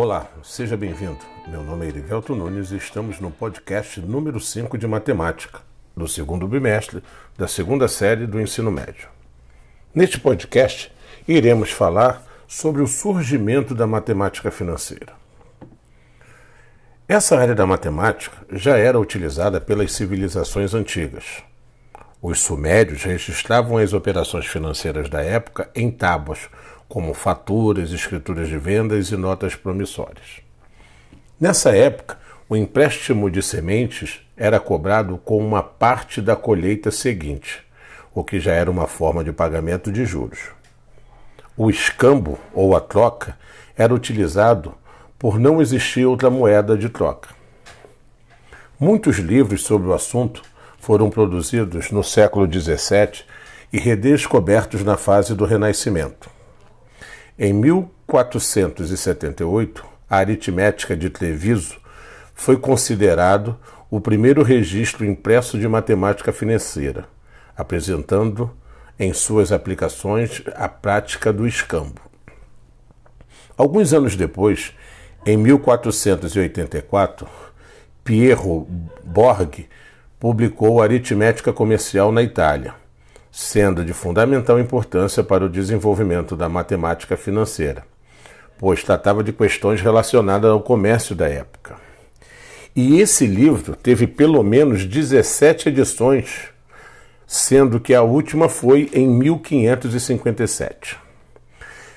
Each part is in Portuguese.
Olá, seja bem-vindo. Meu nome é Erivelto Nunes e estamos no podcast número 5 de Matemática, do segundo bimestre da segunda série do ensino médio. Neste podcast, iremos falar sobre o surgimento da matemática financeira. Essa área da matemática já era utilizada pelas civilizações antigas. Os sumérios registravam as operações financeiras da época em tábuas, como faturas, escrituras de vendas e notas promissórias. Nessa época, o empréstimo de sementes era cobrado com uma parte da colheita seguinte, o que já era uma forma de pagamento de juros. O escambo, ou a troca, era utilizado por não existir outra moeda de troca. Muitos livros sobre o assunto foram produzidos no século XVII e redescobertos na fase do Renascimento. Em 1478, a aritmética de Treviso foi considerado o primeiro registro impresso de matemática financeira, apresentando em suas aplicações a prática do escambo. Alguns anos depois, em 1484, Piero Borg publicou Aritmética Comercial na Itália sendo de fundamental importância para o desenvolvimento da matemática financeira, pois tratava de questões relacionadas ao comércio da época. E esse livro teve pelo menos 17 edições, sendo que a última foi em 1557.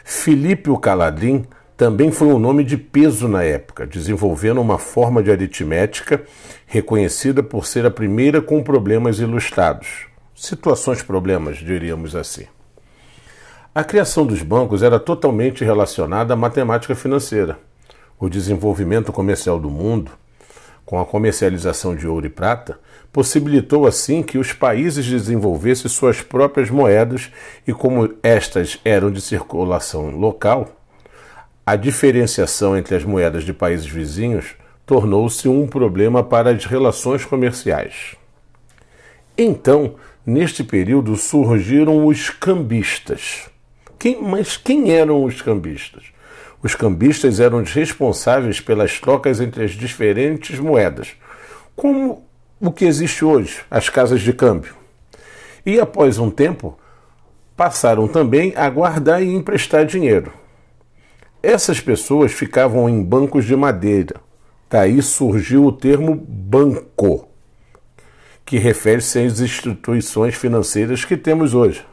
Filipe o Caladrim também foi um nome de peso na época, desenvolvendo uma forma de aritmética reconhecida por ser a primeira com problemas ilustrados situações problemas, diríamos assim. A criação dos bancos era totalmente relacionada à matemática financeira. O desenvolvimento comercial do mundo, com a comercialização de ouro e prata, possibilitou assim que os países desenvolvessem suas próprias moedas e, como estas eram de circulação local, a diferenciação entre as moedas de países vizinhos tornou-se um problema para as relações comerciais. Então, Neste período surgiram os cambistas. Quem, mas quem eram os cambistas? Os cambistas eram os responsáveis pelas trocas entre as diferentes moedas, como o que existe hoje, as casas de câmbio. E após um tempo, passaram também a guardar e emprestar dinheiro. Essas pessoas ficavam em bancos de madeira. Daí surgiu o termo banco que refere-se às instituições financeiras que temos hoje.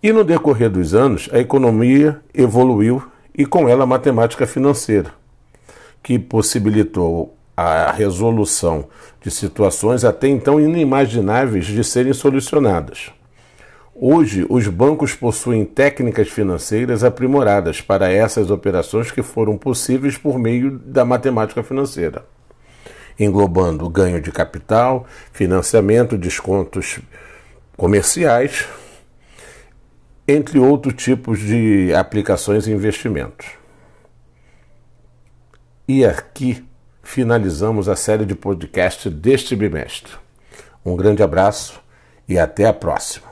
E no decorrer dos anos, a economia evoluiu e com ela a matemática financeira, que possibilitou a resolução de situações até então inimagináveis de serem solucionadas. Hoje, os bancos possuem técnicas financeiras aprimoradas para essas operações que foram possíveis por meio da matemática financeira englobando ganho de capital, financiamento, descontos comerciais, entre outros tipos de aplicações e investimentos. E aqui finalizamos a série de podcast deste bimestre. Um grande abraço e até a próxima.